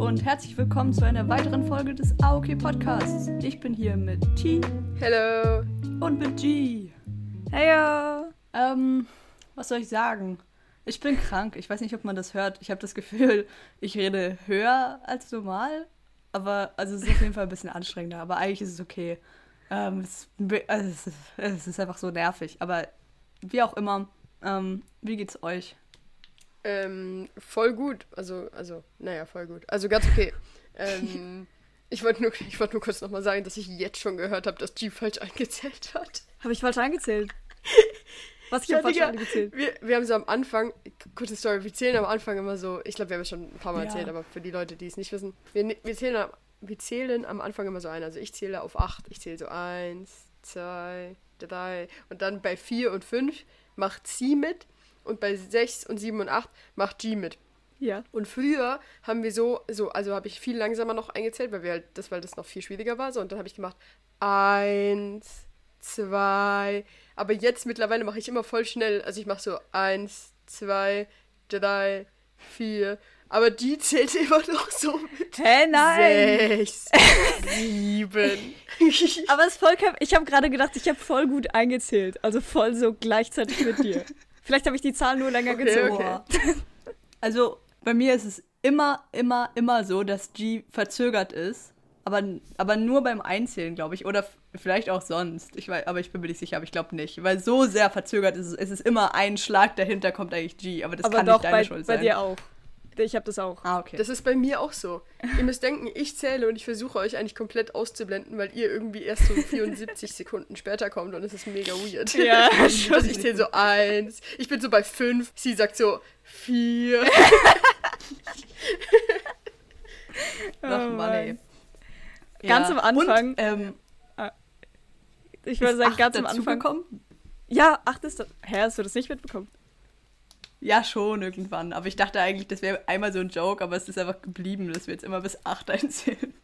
und herzlich willkommen zu einer weiteren Folge des AOK Podcasts. Ich bin hier mit T Hello. und mit G. Heyo! Ähm, was soll ich sagen? Ich bin krank. Ich weiß nicht, ob man das hört. Ich habe das Gefühl, ich rede höher als normal. Aber, also es ist auf jeden Fall ein bisschen anstrengender. Aber eigentlich ist es okay. Ähm, es, also es, ist, es ist einfach so nervig. Aber wie auch immer, ähm, wie geht's euch? Ähm, voll gut. Also, also, naja, voll gut. Also ganz okay. ähm, ich wollte nur, ich wollte nur kurz nochmal sagen, dass ich jetzt schon gehört habe, dass G falsch eingezählt hat. Habe ich falsch eingezählt? Was, ich Ja, habe falsch Digga, eingezählt? Wir, wir haben so am Anfang, kurze Story, wir zählen am Anfang immer so, ich glaube, wir haben es schon ein paar Mal Ja. erzählt, aber für die Leute, die es nicht wissen, wir, ne- wir, zählen, am- wir zählen am Anfang immer so ein. Also ich zähle auf acht, ich zähle so eins, zwei, drei und dann bei vier und fünf macht sie mit und bei sechs und sieben und acht macht G mit. Ja. Und früher haben wir so, so, also habe ich viel langsamer noch eingezählt, weil wir halt, das, weil das noch viel schwieriger war. So, und dann habe ich gemacht, eins, zwei. Aber jetzt mittlerweile mache ich immer voll schnell. Also ich mache so eins, zwei, drei, vier. Aber die zählt immer noch so mit Hä, nein! sechs, sieben. Aber es ist voll kein, Ich habe gerade gedacht, ich habe voll gut eingezählt. Also voll so gleichzeitig mit dir. Vielleicht habe ich die Zahl nur länger Okay, gezogen. okay. Also bei mir ist es immer, immer, immer so, dass G verzögert ist. Aber, aber nur beim Einzählen, glaube ich. Oder vielleicht auch sonst. Ich weiß, aber ich bin mir nicht sicher, aber ich glaube nicht. Weil so sehr verzögert ist es. Es ist immer ein Schlag dahinter, kommt eigentlich G. Aber das Aber kann doch, nicht deine bei, Schuld bei sein. dir auch. Ich habe das auch. Ah, okay. Das ist bei mir auch so. Ihr müsst denken, ich zähle und ich versuche euch eigentlich komplett auszublenden, weil ihr irgendwie erst so 74 Sekunden später kommt und es ist mega weird. Ja, also ich zähle so eins, ich bin so bei fünf, sie sagt so vier. Ach, Oh Mann, ey. Ganz am Anfang- Und, ähm, Ich würde sagen, ganz am Anfang. dazugekommen? Ja, ach, das. Hä, hast du das nicht mitbekommen? Ja, schon irgendwann. Aber ich dachte eigentlich, das wäre einmal so ein Joke, aber es ist einfach geblieben, dass wir jetzt immer bis acht einzählen.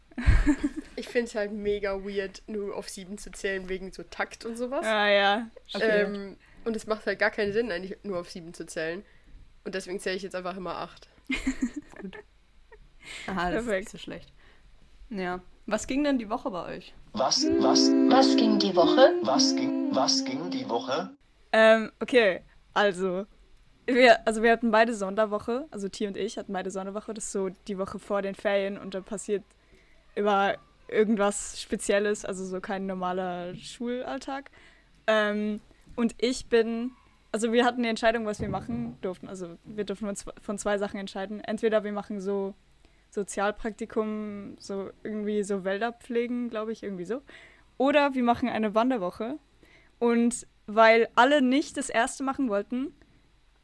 Ich finde es halt mega weird, nur auf sieben zu zählen wegen so Takt und sowas. Ah, ja. Okay. Ähm, und es macht halt gar keinen Sinn, eigentlich nur auf sieben zu zählen. Und deswegen zähle ich jetzt einfach immer acht. Aha, das ist Perfekt. nicht so schlecht. Ja. Was ging denn die Woche bei euch? Was, was, Was ging die Woche? was ging, was ging die Woche? Ähm, okay, also. Wir, also wir hatten beide Sonderwoche, also T und ich hatten beide Sonderwoche, das ist so die Woche vor den Ferien und da passiert immer irgendwas Spezielles, also so kein normaler Schulalltag. Ähm, und ich bin, also wir hatten die Entscheidung, was wir machen durften. Also wir durften uns von zwei Sachen entscheiden. Entweder wir machen so Sozialpraktikum, so irgendwie so Wälder pflegen, glaube ich, irgendwie so. Oder wir machen eine Wanderwoche. Und weil alle nicht das erste machen wollten,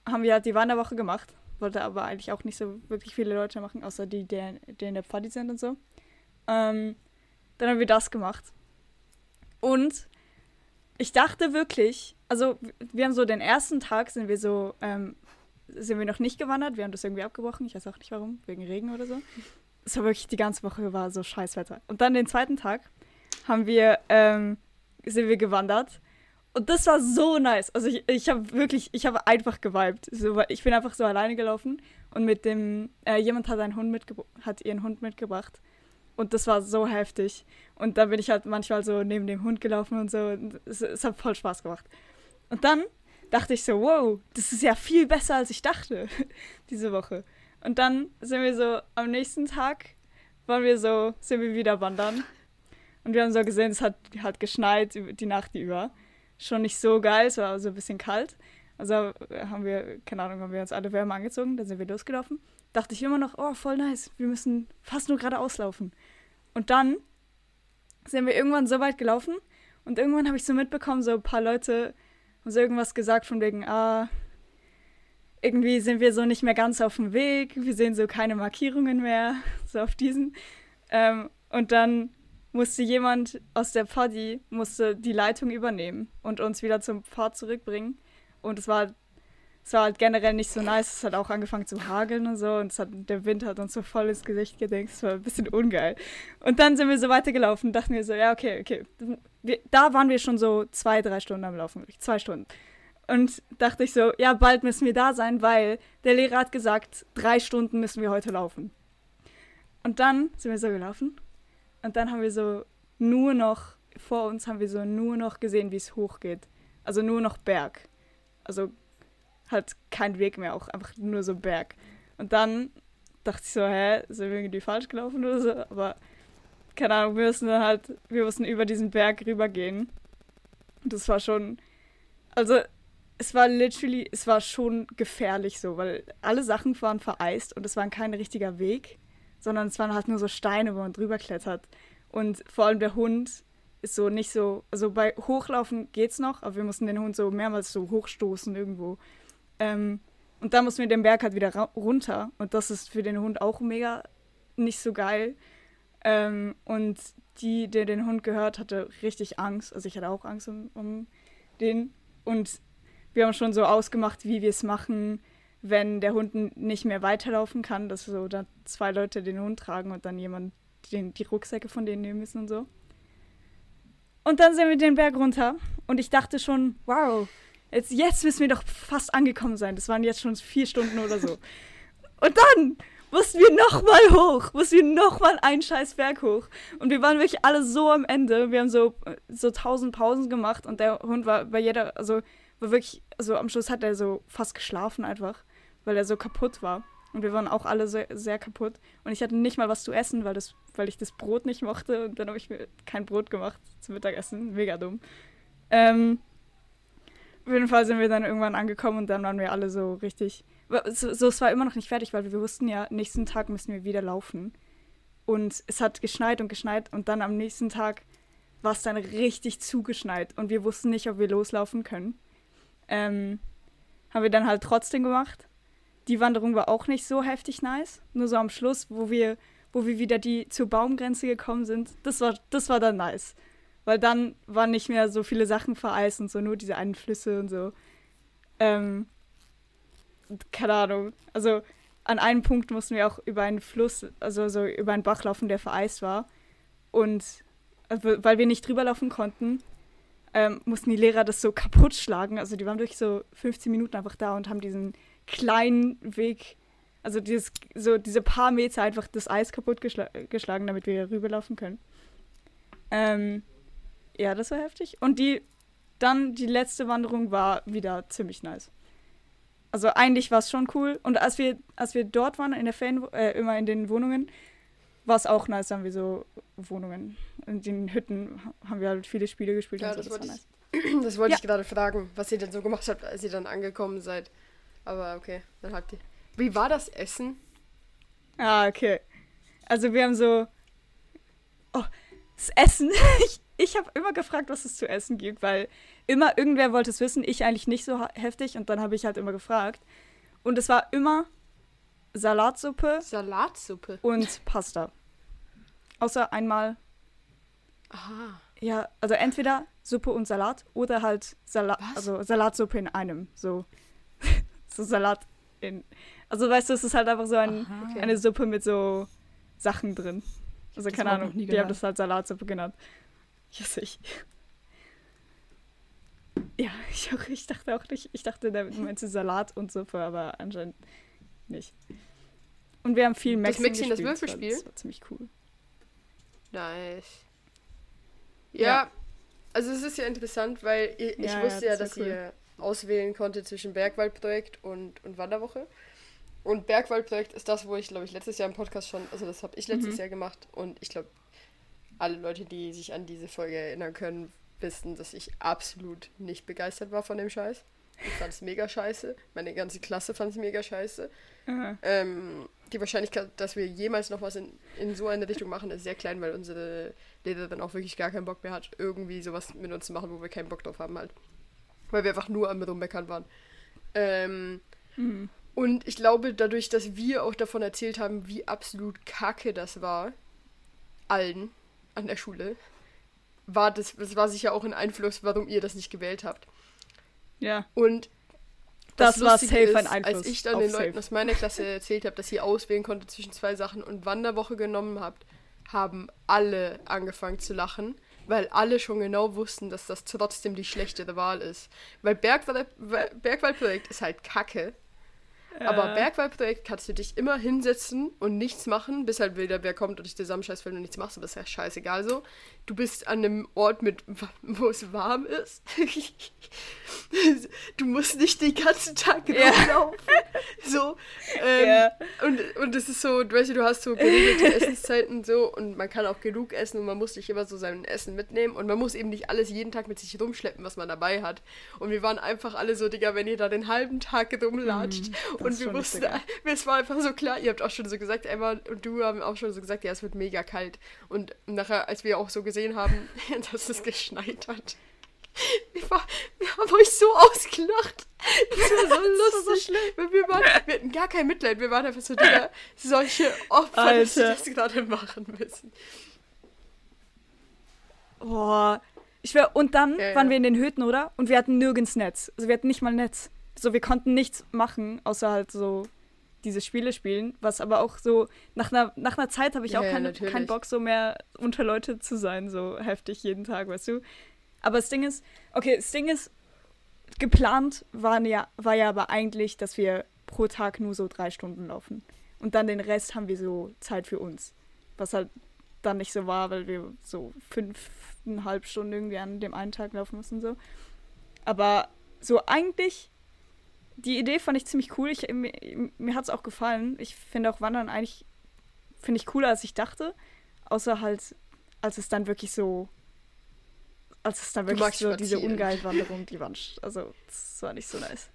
haben wir halt die Wanderwoche gemacht. Wollte aber eigentlich auch nicht so wirklich viele Leute machen, außer die, die, die in der Pfadi sind und so. Ähm, dann haben wir das gemacht. Und ich dachte wirklich, also wir haben so den ersten Tag sind wir so, ähm, sind wir noch nicht gewandert, wir haben das irgendwie abgebrochen, ich weiß auch nicht warum, wegen Regen oder so. Es war wirklich, die ganze Woche war so Scheißwetter. Und dann den zweiten Tag haben wir, ähm, sind wir gewandert. Und das war so nice. Also ich, ich habe wirklich, ich habe einfach geweibt. So, ich bin einfach so alleine gelaufen und mit dem, äh, jemand hat einen Hund mitgebr hat ihren Hund mitgebracht. Und das war so heftig. Und dann bin ich halt manchmal so neben dem Hund gelaufen und so. Und es, es hat voll Spaß gemacht. Und dann dachte ich so, wow, das ist ja viel besser, als ich dachte, diese Woche. Und dann sind wir so, am nächsten Tag waren wir so, sind wir wieder wandern. Und wir haben so gesehen, es hat, hat geschneit die Nacht über. Schon nicht so geil, es war so ein bisschen kalt. Also haben wir, keine Ahnung, haben wir uns alle wärmer angezogen, dann sind wir losgelaufen. Dachte ich immer noch, oh, voll nice, wir müssen fast nur geradeaus laufen. Und dann sind wir irgendwann so weit gelaufen und irgendwann habe ich so mitbekommen, so ein paar Leute haben so irgendwas gesagt von wegen, ah, irgendwie sind wir so nicht mehr ganz auf dem Weg, wir sehen so keine Markierungen mehr, so auf diesen. Ähm, und dann musste jemand aus der Pfadi musste die Leitung übernehmen und uns wieder zum Pfad zurückbringen. Und es war, es war halt generell nicht so nice. Es hat auch angefangen zu hageln und so. Und hat, der Wind hat uns so voll ins Gesicht gedenkt. Es war ein bisschen ungeil. Und dann sind wir so weitergelaufen und dachten wir so, ja, okay, okay. Wir, da waren wir schon so zwei, drei Stunden am Laufen. Zwei Stunden. Und dachte ich so, ja, bald müssen wir da sein, weil der Lehrer hat gesagt, drei Stunden müssen wir heute laufen. Und dann sind wir so gelaufen. Und dann haben wir so nur noch, vor uns haben wir so nur noch gesehen, wie es hochgeht. Also nur noch Berg. Also halt kein Weg mehr, auch einfach nur so Berg. Und dann dachte ich so, hä, sind wir irgendwie falsch gelaufen oder so? Aber keine Ahnung, wir mussten dann halt, wir mussten über diesen Berg rübergehen. Und das war schon, also es war literally, es war schon gefährlich so, weil alle Sachen waren vereist und es war kein richtiger Weg, sondern es waren halt nur so Steine, wo man drüber klettert. Und vor allem der Hund ist so nicht so, also bei Hochlaufen geht's noch, aber wir mussten den Hund so mehrmals so hochstoßen irgendwo. Ähm, und dann mussten wir den Berg halt wieder runter und das ist für den Hund auch mega nicht so geil. Ähm, und die, der den Hund gehört, hatte richtig Angst. Also ich hatte auch Angst um, um den. Und wir haben schon so ausgemacht, wie wir es machen, wenn der Hund nicht mehr weiterlaufen kann, dass so da zwei Leute den Hund tragen und dann jemand den, die Rucksäcke von denen nehmen müssen und so. Und dann sind wir den Berg runter und ich dachte schon, wow, jetzt, jetzt müssen wir doch fast angekommen sein. Das waren jetzt schon vier Stunden oder so. Und dann mussten wir nochmal hoch, mussten wir nochmal einen scheiß Berg hoch. Und wir waren wirklich alle so am Ende. Wir haben so, so tausend Pausen gemacht und der Hund war bei jeder, also war wirklich, also am Schluss hat er so fast geschlafen einfach, weil er so kaputt war. Und wir waren auch alle sehr, sehr kaputt. Und ich hatte nicht mal was zu essen, weil, das, weil ich das Brot nicht mochte. Und dann habe ich mir kein Brot gemacht zum Mittagessen. Mega dumm. Ähm, auf jeden Fall sind wir dann irgendwann angekommen und dann waren wir alle so richtig. So, so, es war immer noch nicht fertig, weil wir wussten ja, nächsten Tag müssen wir wieder laufen. Und es hat geschneit und geschneit und dann am nächsten Tag war es dann richtig zugeschneit und wir wussten nicht, ob wir loslaufen können. Ähm, haben wir dann halt trotzdem gemacht. Die Wanderung war auch nicht so heftig nice. Nur so am Schluss, wo wir, wo wir wieder die zur Baumgrenze gekommen sind, das war, das war dann nice. Weil dann waren nicht mehr so viele Sachen vereist und so, nur diese einen Flüsse und so. Ähm, keine Ahnung. Also an einem Punkt mussten wir auch über einen Fluss, also so über einen Bach laufen, der vereist war. Und also, weil wir nicht drüber laufen konnten, ähm, mussten die Lehrer das so kaputt schlagen. Also die waren durch so 15 Minuten einfach da und haben diesen kleinen Weg, also dieses, so diese paar Meter einfach das Eis kaputt geschla geschlagen, damit wir rüberlaufen können. Ähm, ja, das war heftig. Und die, dann die letzte Wanderung war wieder ziemlich nice. Also eigentlich war es schon cool. Und als wir, als wir dort waren, in der Ferien, äh, immer in den Wohnungen, war es auch nice, haben wir so Wohnungen. In den Hütten haben wir halt viele Spiele gespielt. Ja, und so, das, das wollte war ich, nice. das wollte Ja. ich gerade fragen, was ihr denn so gemacht habt, als ihr dann angekommen seid. Aber okay, dann habt ihr. Wie war das Essen? Ah, okay. Also wir haben so. Oh, das Essen. ich ich habe immer gefragt, was es zu essen gibt, weil immer irgendwer wollte es wissen. Ich eigentlich nicht so heftig und dann habe ich halt immer gefragt. Und es war immer Salatsuppe Salatsuppe. und Pasta. Außer einmal, Aha. ja, also entweder Suppe und Salat oder halt Salat, also Salatsuppe in einem. So, so Salat in. Also weißt du, es ist halt einfach so ein, Okay. eine Suppe mit so Sachen drin. Also das keine Ahnung, die haben gehört. das halt Salatsuppe genannt. Yes, ich. Ja, ich, auch, ich dachte auch nicht, ich dachte, damit meinst du Salat und Suppe, aber anscheinend nicht. Und wir haben viel Das Maxim Maxim, das Würfelspiel? Das war, das war ziemlich cool. Nice. Ja, Ja. also es ist ja interessant, weil ich, ich Ja, wusste ja, das dass cool. ihr auswählen konntet zwischen Bergwaldprojekt und, und Wanderwoche. Und Bergwaldprojekt ist das, wo ich, glaube ich, letztes Jahr im Podcast schon, also das habe ich letztes Mhm. Jahr gemacht und ich glaube, alle Leute, die sich an diese Folge erinnern können, wissen, dass ich absolut nicht begeistert war von dem Scheiß. Ich fand es mega scheiße. Meine ganze Klasse fand es mega scheiße. Ähm, die Wahrscheinlichkeit, dass wir jemals noch was in, in so eine Richtung machen, ist sehr klein, weil unsere Lehrerin auch wirklich gar keinen Bock mehr hat, irgendwie sowas mit uns zu machen, wo wir keinen Bock drauf haben halt. Weil wir einfach nur am Rummeckern waren. Ähm, Mhm. und ich glaube, dadurch, dass wir auch davon erzählt haben, wie absolut kacke das war, allen an der Schule, war das, das war sicher auch ein Einfluss, warum ihr das nicht gewählt habt. Ja, Und das, war Lustige safe ein ist, Einfluss. Als ich dann den Leuten safe. aus meiner Klasse erzählt habe, dass ihr auswählen konntet zwischen zwei Sachen und Wanderwoche genommen habt, haben alle angefangen zu lachen, weil alle schon genau wussten, dass das trotzdem die schlechtere Wahl ist. Weil Bergwald, Bergwaldprojekt ist halt kacke. Aber Bergwaldprojekt kannst du dich immer hinsetzen und nichts machen, bis halt wieder wer kommt und dich zusammenscheißt, wenn du nichts machst, aber ist ja scheißegal so. Du bist an einem Ort, mit, wo es warm ist. du musst nicht den ganzen Tag Ja. rumlaufen. So. Ähm, Ja. und, und es ist so, du weißt du hast so geregelte Essenszeiten so und man kann auch genug essen und man muss nicht immer so sein Essen mitnehmen und man muss eben nicht alles jeden Tag mit sich rumschleppen, was man dabei hat. Und wir waren einfach alle so, Digga, wenn ihr da den halben Tag rumlatscht und wir so wussten, es war einfach so klar, ihr habt auch schon so gesagt, Emma und du haben auch schon so gesagt, ja, es wird mega kalt. Und nachher, als wir auch so gesehen haben, dass es geschneit hat, wir, war, wir haben euch so ausgelacht. Das war so lustig. weil wir, waren, wir hatten gar kein Mitleid. Wir waren einfach so, Digga, solche Opfer, dass sie Alter. das gerade machen müssen. Boah. Ich wär, und dann Ja, ja. waren wir in den Hütten, oder? Und wir hatten nirgends Netz. Also wir hatten nicht mal Netz. So, wir konnten nichts machen, außer halt so diese Spiele spielen. Was aber auch so, nach einer, nach einer Zeit habe ich Ja, auch ja, keinen Bock, so mehr unter Leute zu sein, so heftig jeden Tag, weißt du? Aber das Ding ist, okay, das Ding ist, geplant waren ja, war ja aber eigentlich, dass wir pro Tag nur so drei Stunden laufen. Und dann den Rest haben wir so Zeit für uns. Was halt dann nicht so war, weil wir so fünfeinhalb Stunden irgendwie an dem einen Tag laufen mussten. So. Aber so eigentlich, die Idee fand ich ziemlich cool. Ich, mir mir hat es auch gefallen. Ich finde auch Wandern eigentlich, finde ich cooler, als ich dachte. Außer halt, als es dann wirklich so, als es dann wirklich so diese. Ungeilwanderung, die sch- also das war nicht so nice.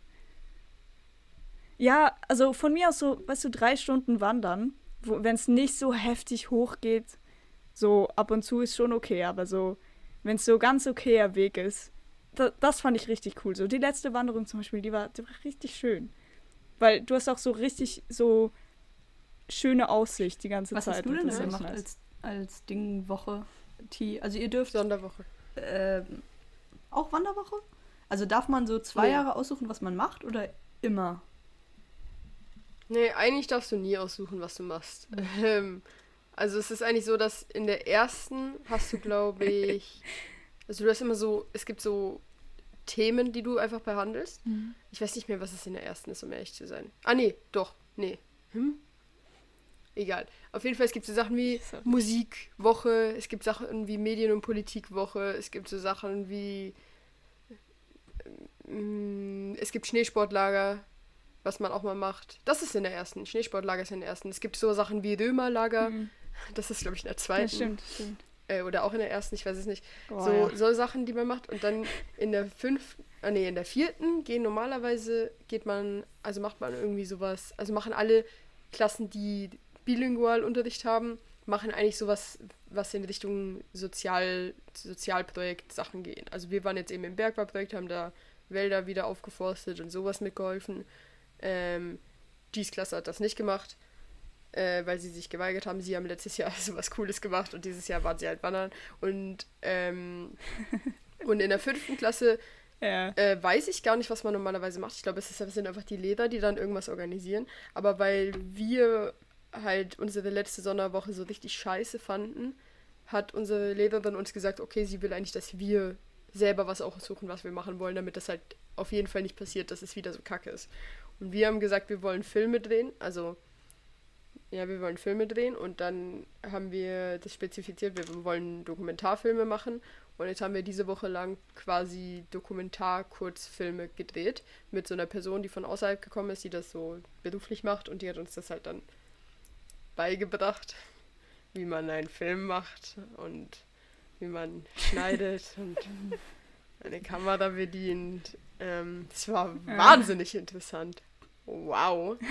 Ja, also von mir aus so, weißt du, drei Stunden wandern, wenn es nicht so heftig hochgeht, so ab und zu ist schon okay, aber so, wenn es so ganz okayer Weg ist, das fand ich richtig cool. So die letzte Wanderung zum Beispiel, die war, die war richtig schön. Weil du hast auch so richtig so schöne Aussicht die ganze Was Zeit. hast du denn das da gemacht nice. als, als Dingwoche? T? Also ihr dürft Sonderwoche. ähm, auch Wanderwoche? Also darf man so zwei Nee. Jahre aussuchen, was man macht oder immer? Nee, eigentlich darfst du nie aussuchen, was du machst. Ähm, also es ist eigentlich so, dass in der ersten hast du, glaube ich, also du hast immer so, es gibt so Themen, die du einfach behandelst. Ich weiß nicht mehr, was es in der ersten ist, um ehrlich zu sein. Ah, nee, doch, nee. Hm? Egal. Auf jeden Fall, es gibt so Sachen wie Sorry. Musikwoche, es gibt Sachen wie Medien- und Politikwoche, es gibt so Sachen wie ähm, es gibt Schneesportlager, was man auch mal macht. Das ist in der ersten. Schneesportlager ist in der ersten. Es gibt so Sachen wie Römerlager. Mhm. Das ist, glaube ich, in der Ja, zweiten. stimmt, stimmt. Äh, oder auch in der ersten, ich weiß es nicht. Boah, so, ja. so Sachen, die man macht. Und dann in der fünften, ah nee, in der vierten gehen normalerweise, geht man, also macht man irgendwie sowas, also machen alle Klassen, die bilingual Unterricht haben, machen eigentlich sowas, was in Richtung Sozial, Sozialprojekt Sachen gehen. Also wir waren jetzt eben im Bergbauprojekt, haben da Wälder wieder aufgeforstet und sowas mitgeholfen. Ähm, G's Klasse hat das nicht gemacht, äh, weil sie sich geweigert haben. Sie haben letztes Jahr sowas Cooles gemacht und dieses Jahr waren sie halt wandern. Und, ähm, und in der fünften Klasse Ja. äh, weiß ich gar nicht, was man normalerweise macht. Ich glaube, es, sind einfach die Lehrer, die dann irgendwas organisieren. Aber weil wir halt unsere letzte Sonderwoche so richtig scheiße fanden, hat unsere Lehrerin uns gesagt, okay, sie will eigentlich, dass wir selber was aussuchen, was wir machen wollen, damit das halt auf jeden Fall nicht passiert, dass es wieder so kacke ist. Und wir haben gesagt, wir wollen Filme drehen, also ja, wir wollen Filme drehen und dann haben wir das spezifiziert, wir wollen Dokumentarfilme machen und jetzt haben wir diese Woche lang quasi Dokumentar-Kurzfilme gedreht mit so einer Person, die von außerhalb gekommen ist, die das so beruflich macht und die hat uns das halt dann beigebracht, wie man einen Film macht und wie man schneidet und eine Kamera bedient. Ähm, das war Ja. wahnsinnig interessant. Wow.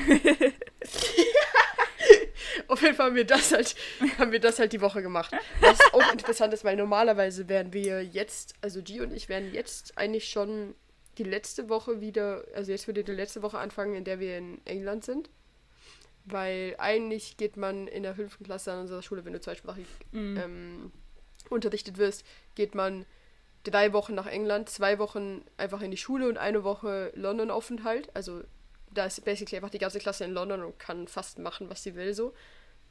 Auf jeden Fall haben wir das halt, haben wir das halt die Woche gemacht. Was auch interessant ist, weil normalerweise wären wir jetzt, also G und ich wären jetzt eigentlich schon die letzte Woche wieder, also jetzt würde die letzte Woche anfangen, in der wir in England sind. Weil eigentlich geht man in der fünften Klasse an unserer Schule, wenn du zweisprachig Mhm. ähm, unterrichtet wirst, geht man drei Wochen nach England, zwei Wochen einfach in die Schule und eine Woche London-Aufenthalt. Also da ist basically einfach die ganze Klasse in London und kann fast machen, was sie will so.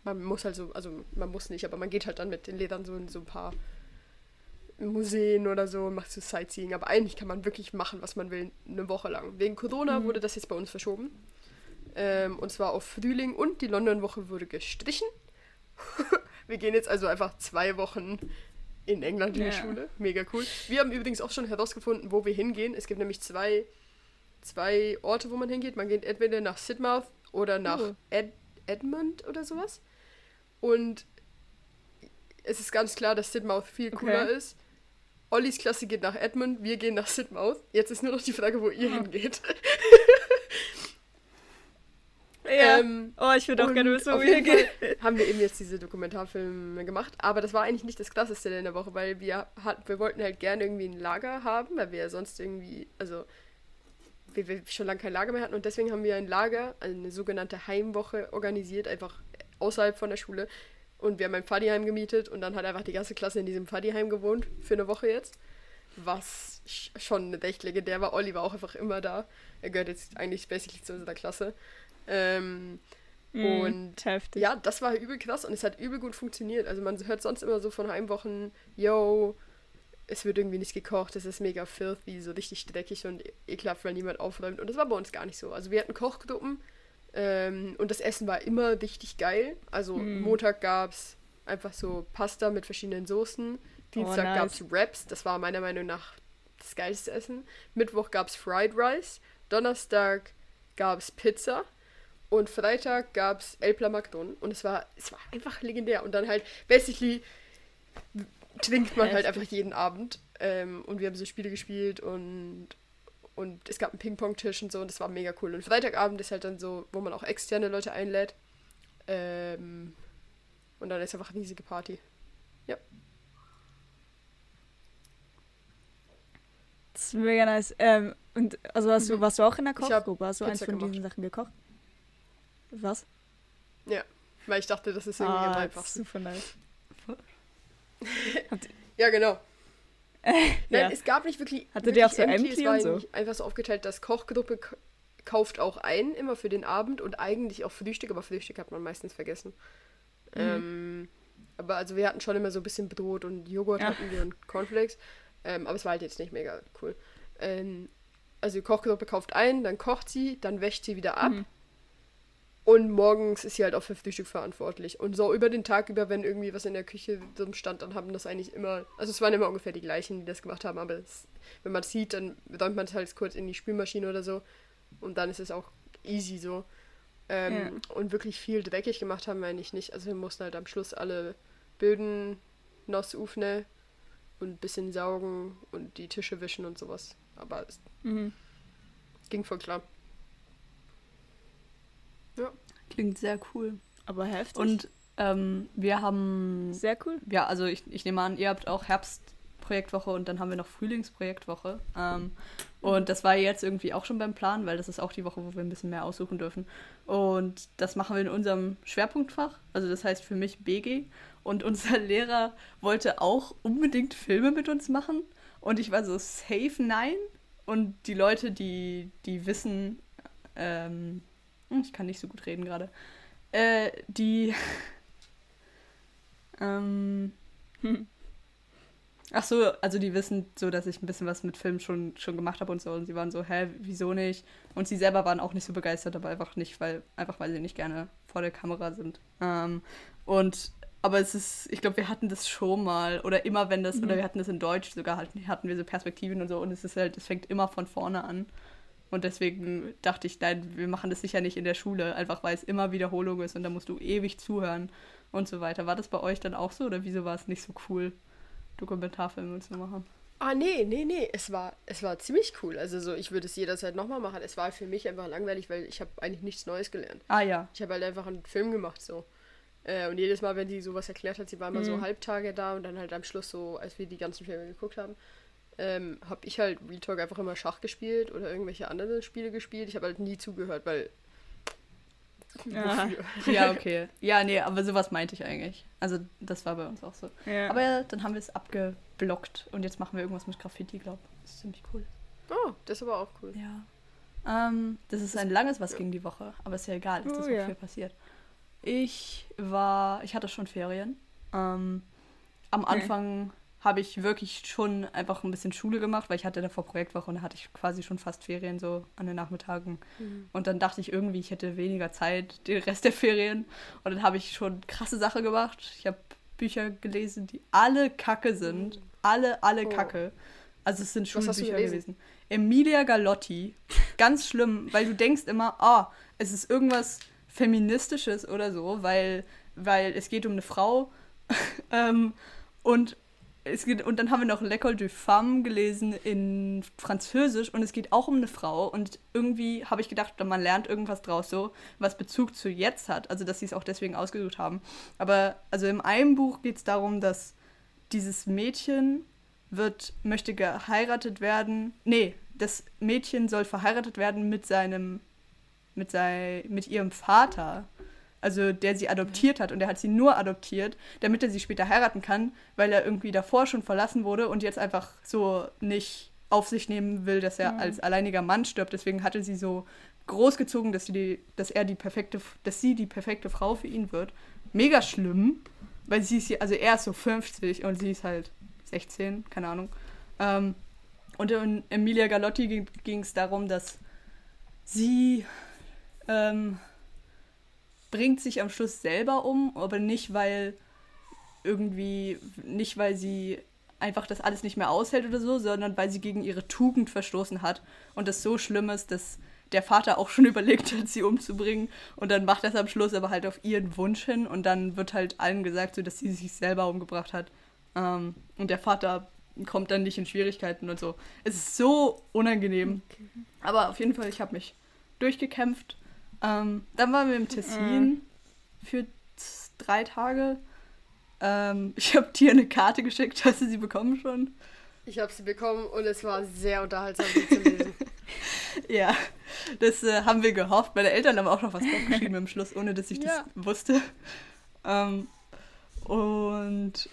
Man muss halt so, also man muss nicht, aber man geht halt dann mit den Lehrern so in so ein paar Museen oder so und macht so Sightseeing. Aber eigentlich kann man wirklich machen, was man will, eine Woche lang. Wegen Corona wurde das jetzt bei uns verschoben. Ähm, und zwar auf Frühling und die London-Woche wurde gestrichen. wir gehen jetzt also einfach zwei Wochen in England in die Ja. Schule. Mega cool. Wir haben übrigens auch schon herausgefunden, wo wir hingehen. Es gibt nämlich zwei, zwei Orte, wo man hingeht. Man geht entweder nach Sidmouth oder nach Oh. Ed Edmund oder sowas. Und es ist ganz klar, dass Sidmouth viel Okay. cooler ist. Ollis Klasse geht nach Edmund, wir gehen nach Sidmouth. Jetzt ist nur noch die Frage, wo ihr Ah. hingeht. Ja. Ähm, oh, ich würde auch gerne wissen, wo wir gehen. Haben wir eben jetzt diese Dokumentarfilme gemacht. Aber das war eigentlich nicht das Krasseste in der Woche, weil wir, hat, wir wollten halt gerne irgendwie ein Lager haben, weil wir ja sonst irgendwie, also wir, wir schon lange kein Lager mehr hatten. Und deswegen haben wir ein Lager, eine sogenannte Heimwoche organisiert, einfach außerhalb von der Schule. Und wir haben ein Pfaddiheim gemietet und dann hat einfach die ganze Klasse in diesem Pfaddiheim gewohnt, für eine Woche jetzt. Was sch- schon recht legendär war. Olli war auch einfach immer da. Er gehört jetzt eigentlich basically zu unserer Klasse. Ähm, und Mm, heftig. ja, das war übel krass und es hat übel gut funktioniert. Also man hört sonst immer so von Heimwochen, yo, es wird irgendwie nicht gekocht, es ist mega filthy, so richtig dreckig und ekelhaft, weil niemand aufräumt. Und das war bei uns gar nicht so. Also wir hatten Kochgruppen ähm, und das Essen war immer richtig geil. Also Mm. Montag gab es einfach so Pasta mit verschiedenen Soßen. Dienstag nice. gab es Wraps, das war meiner Meinung nach das geilste Essen. Mittwoch gab es Fried Rice. Donnerstag gab es Pizza. Und Freitag gab es El Plamacton. Und es war, es war einfach legendär. Und dann halt, basically, trinkt man halt einfach jeden Abend. Ähm, und wir haben so Spiele gespielt und, und es gab einen Ping-Pong-Tisch und so. Und das war mega cool. Und Freitagabend ist halt dann so, wo man auch externe Leute einlädt. Ähm, und dann ist einfach eine riesige Party. Das ist mega nice. Ähm, und also hast du, Mhm. warst du auch in der Kochgruppe? Hast du eins von gemacht. diesen Sachen gekocht? Was? Weil ich dachte, das ist irgendwie am Ah, einfachsten. super nice. Ja, genau. Nein, ja. es gab nicht wirklich. Hattet wirklich ihr auch so empty, empty und so? einfach so aufgeteilt, dass Kochgruppe kauft auch ein, immer für den Abend und eigentlich auch Frühstück, aber Frühstück hat man meistens vergessen. Mhm. Ähm, aber also wir hatten schon immer so ein bisschen Brot und Joghurt Ja. hatten wir und Cornflakes. Ähm, aber es war halt jetzt nicht mega cool. Ähm, also die Kochgruppe kauft ein, dann kocht sie, dann wäscht sie wieder ab. Mhm. Und morgens ist sie halt auch für Frühstück verantwortlich. Und so über den Tag über, wenn irgendwie was in der Küche drin stand, dann haben das eigentlich immer, also es waren immer ungefähr die gleichen, die das gemacht haben, aber es, wenn man es sieht, dann räumt man es halt kurz in die Spülmaschine oder so. Und dann ist es auch easy so. Ähm, Und wirklich viel dreckig gemacht haben wir eigentlich nicht. Also wir mussten halt am Schluss alle Böden nass aufnehmen und ein bisschen saugen und die Tische wischen und sowas. Aber es Mhm. ging voll klar. Klingt sehr cool. Aber heftig. Und ähm, wir haben, sehr cool. ja, also ich, ich nehme an, ihr habt auch Herbstprojektwoche und dann haben wir noch Frühlingsprojektwoche. Ähm, und das war jetzt irgendwie auch schon beim Plan, weil das ist auch die Woche, wo wir ein bisschen mehr aussuchen dürfen. Und das machen wir in unserem Schwerpunktfach, also das heißt für mich BG. Und unser Lehrer wollte auch unbedingt Filme mit uns machen. Und ich war so safe nein. Und die Leute, die, die wissen, ähm, hm, ich kann nicht so gut reden gerade, äh, die, ähm, ach so, also die wissen so, dass ich ein bisschen was mit Film schon, schon gemacht habe und so. Und sie waren so, hä, wieso nicht? Und sie selber waren auch nicht so begeistert, aber einfach nicht, weil, einfach weil sie nicht gerne vor der Kamera sind. Ähm, und aber es ist, ich glaube, wir hatten das schon mal oder immer wenn das, oder wir hatten das in Deutsch sogar, halt, hatten wir so Perspektiven und so und es ist halt, es fängt immer von vorne an. Und deswegen dachte ich, nein, wir machen das sicher nicht in der Schule, einfach weil es immer Wiederholung ist und da musst du ewig zuhören und so weiter. War das bei euch dann auch so oder wieso war es nicht so cool, Dokumentarfilme zu machen? Ah, nee, nee, nee. Es war, es war ziemlich cool. Also so, ich würde es jederzeit nochmal machen. Es war für mich einfach langweilig, weil ich habe eigentlich nichts Neues gelernt. Ah ja, Ich habe halt einfach einen Film gemacht so. Äh, und jedes Mal, wenn sie sowas erklärt hat, sie war immer so Mhm. Halbtage da und dann halt am Schluss so, als wir die ganzen Filme geguckt haben, ähm, habe ich halt Real Talk einfach immer Schach gespielt oder irgendwelche anderen Spiele gespielt. Ich habe halt nie zugehört, weil Ja. ja, okay. Ja, nee, aber sowas meinte ich eigentlich. Also das war bei uns auch so. Ja. Aber dann haben wir es abgeblockt und jetzt machen wir irgendwas mit Graffiti, glaube ich. Das ist ziemlich cool. Oh, das ist aber auch cool. Ja. Ähm, das ist ein langes Was ging die Woche, aber ist ja egal, ist Oh, so ja. viel passiert. Ich war, ich hatte schon Ferien. Ähm, am. Anfang habe ich wirklich schon einfach ein bisschen Schule gemacht, weil ich hatte davor Projektwoche und da hatte ich quasi schon fast Ferien so an den Nachmittagen. Und dann dachte ich irgendwie, ich hätte weniger Zeit, den Rest der Ferien. Und dann habe ich schon krasse Sachen gemacht. Ich habe Bücher gelesen, die alle Kacke sind. Alle, alle Oh. Kacke. Also es sind Schulbücher gewesen. Emilia Galotti. Ganz schlimm, weil du denkst immer, ah, es ist irgendwas Feministisches oder so, weil, weil es geht um eine Frau. ähm, und, geht, und dann haben wir noch L'école de Femme gelesen in Französisch und es geht auch um eine Frau. Und irgendwie habe ich gedacht, man lernt irgendwas draus so, was Bezug zu jetzt hat. Also, dass sie es auch deswegen ausgesucht haben. Aber also in einem Buch geht es darum, dass dieses Mädchen wird, möchte geheiratet werden. Nee, das Mädchen soll verheiratet werden mit seinem, mit sei, mit ihrem Vater. Also der sie adoptiert hat und der hat sie nur adoptiert, damit er sie später heiraten kann, weil er irgendwie davor schon verlassen wurde und jetzt einfach so nicht auf sich nehmen will, dass er Mhm. als alleiniger Mann stirbt. Deswegen hatte sie so großgezogen, dass sie die, dass er die perfekte, dass sie die perfekte Frau für ihn wird. Mega schlimm, weil sie ist, also er ist so 50 und sie ist halt 16, keine Ahnung. Ähm, und in Emilia Galotti ging es darum, dass sie ähm, bringt sich am Schluss selber um, aber nicht, weil irgendwie, nicht weil sie einfach das alles nicht mehr aushält oder so, sondern weil sie gegen ihre Tugend verstoßen hat und das so schlimm ist, dass der Vater auch schon überlegt hat, sie umzubringen und dann macht das am Schluss aber halt auf ihren Wunsch hin und dann wird halt allen gesagt, so dass sie sich selber umgebracht hat ähm, und der Vater kommt dann nicht in Schwierigkeiten und so. Es ist so unangenehm. Aber auf jeden Fall, ich habe mich durchgekämpft. Ähm, dann waren wir im Tessin für z- drei Tage. Ähm, ich habe dir eine Karte geschickt. Hast du sie bekommen schon? Ich habe sie bekommen und es war sehr unterhaltsam, sie zu lesen. Ja, das äh, haben wir gehofft. Meine Eltern haben auch noch was draufgeschrieben im Schluss, ohne dass ich Ja. das wusste. Ähm, und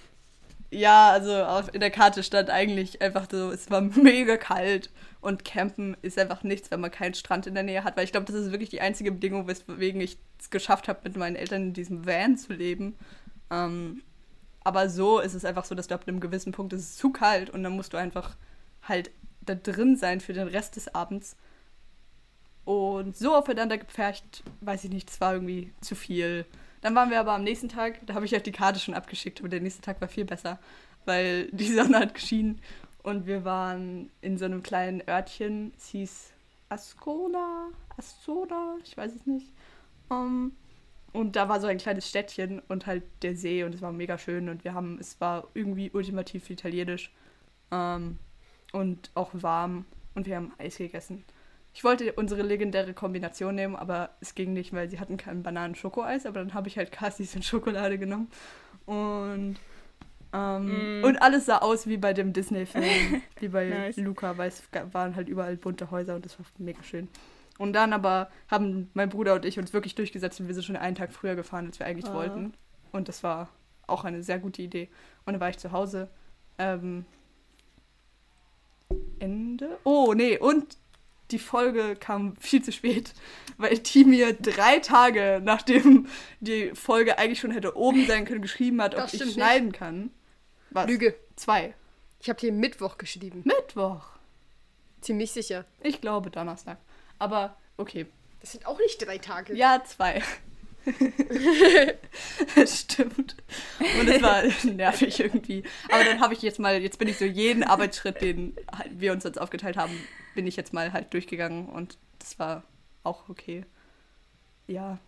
ja, also auf, in der Karte stand eigentlich einfach so, es war mega kalt und campen ist einfach nichts, wenn man keinen Strand in der Nähe hat, weil ich glaube, das ist wirklich die einzige Bedingung, weswegen ich es geschafft habe, mit meinen Eltern in diesem Van zu leben. Ähm, aber so ist es einfach so, dass du ab einem gewissen Punkt ist es zu kalt und dann musst du einfach halt da drin sein für den Rest des Abends. Und so aufeinander gepfercht, weiß ich nicht, das war irgendwie zu viel. Dann waren wir aber am nächsten Tag, da habe ich halt die Karte schon abgeschickt, aber der nächste Tag war viel besser, weil die Sonne hat geschienen und wir waren in so einem kleinen Örtchen, es hieß Ascona, Ascona, ich weiß es nicht. Ähm, und da war so ein kleines Städtchen und halt der See und es war mega schön und wir haben, es war irgendwie ultimativ italienisch ähm, und auch warm und wir haben Eis gegessen. Ich wollte unsere legendäre Kombination nehmen, aber es ging nicht, weil sie hatten kein Bananen-Schokoeis, aber dann habe ich halt Cassis und Schokolade genommen. Und, ähm, Mm. und alles sah aus wie bei dem Disney-Film, wie bei Nice. Luca, weil es waren halt überall bunte Häuser und das war mega schön. Und dann aber haben mein Bruder und ich uns wirklich durchgesetzt und wir sind schon einen Tag früher gefahren, als wir eigentlich Ah. wollten. Und das war auch eine sehr gute Idee. Und dann war ich zu Hause. Ähm, Ende? Oh, nee, und die Folge kam viel zu spät, weil die mir drei Tage, nachdem die Folge eigentlich schon hätte oben sein können, geschrieben hat, ob ich schneiden kann. Was? Lüge. Zwei. Ich habe dir Mittwoch geschrieben. Mittwoch. Ziemlich sicher. Ich glaube Donnerstag. Aber okay. Das sind auch nicht drei Tage. Ja, zwei. das stimmt. Und es war nervig irgendwie. Aber dann habe ich jetzt mal, jetzt bin ich so jeden Arbeitsschritt, den halt wir uns jetzt aufgeteilt haben, bin ich jetzt mal halt durchgegangen und das war auch okay. Ja.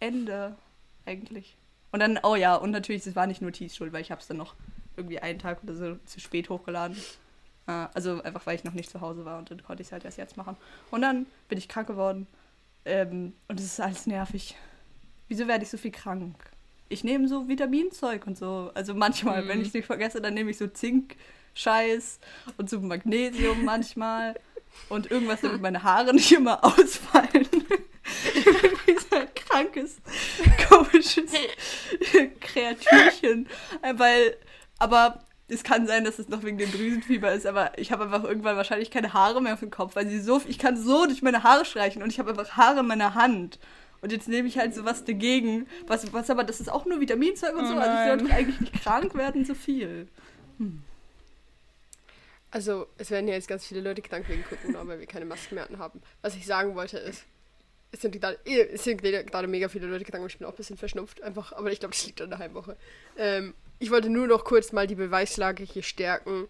Ende eigentlich. Und dann, oh ja, und natürlich, es war nicht nur Tees Schuld, weil ich habe es dann noch irgendwie einen Tag oder so zu spät hochgeladen. Äh, Also einfach, weil ich noch nicht zu Hause war und dann konnte ich es halt erst jetzt machen. Und dann bin ich krank geworden. Ähm, und es ist alles nervig. Wieso werde ich so viel krank? Ich nehme so Vitaminzeug und so. Also manchmal, Mhm. wenn ich es nicht vergesse, dann nehme ich so Zink-Scheiß und so Magnesium manchmal. Und irgendwas, damit meine Haare nicht immer ausfallen. Wie so ein krankes, komisches Kreatürchen. Äh, Weil, aber es kann sein, dass es noch wegen dem Drüsenfieber ist, aber ich habe einfach irgendwann wahrscheinlich keine Haare mehr auf dem Kopf, weil sie so, ich kann so durch meine Haare streichen und ich habe einfach Haare in meiner Hand. Und jetzt nehme ich halt sowas dagegen, was, was aber, das ist auch nur Vitaminzeug und Oh so, also ich sollte eigentlich nicht krank werden, so viel. Also, es werden ja jetzt ganz viele Leute krank wegen Corona, weil wir keine Masken mehr haben. Was ich sagen wollte ist, es sind gerade, es sind gerade mega viele Leute krank ich bin auch ein bisschen verschnupft einfach, aber ich glaube, das liegt an der Heimwoche. Ähm, ich wollte nur noch kurz mal die Beweislage hier stärken.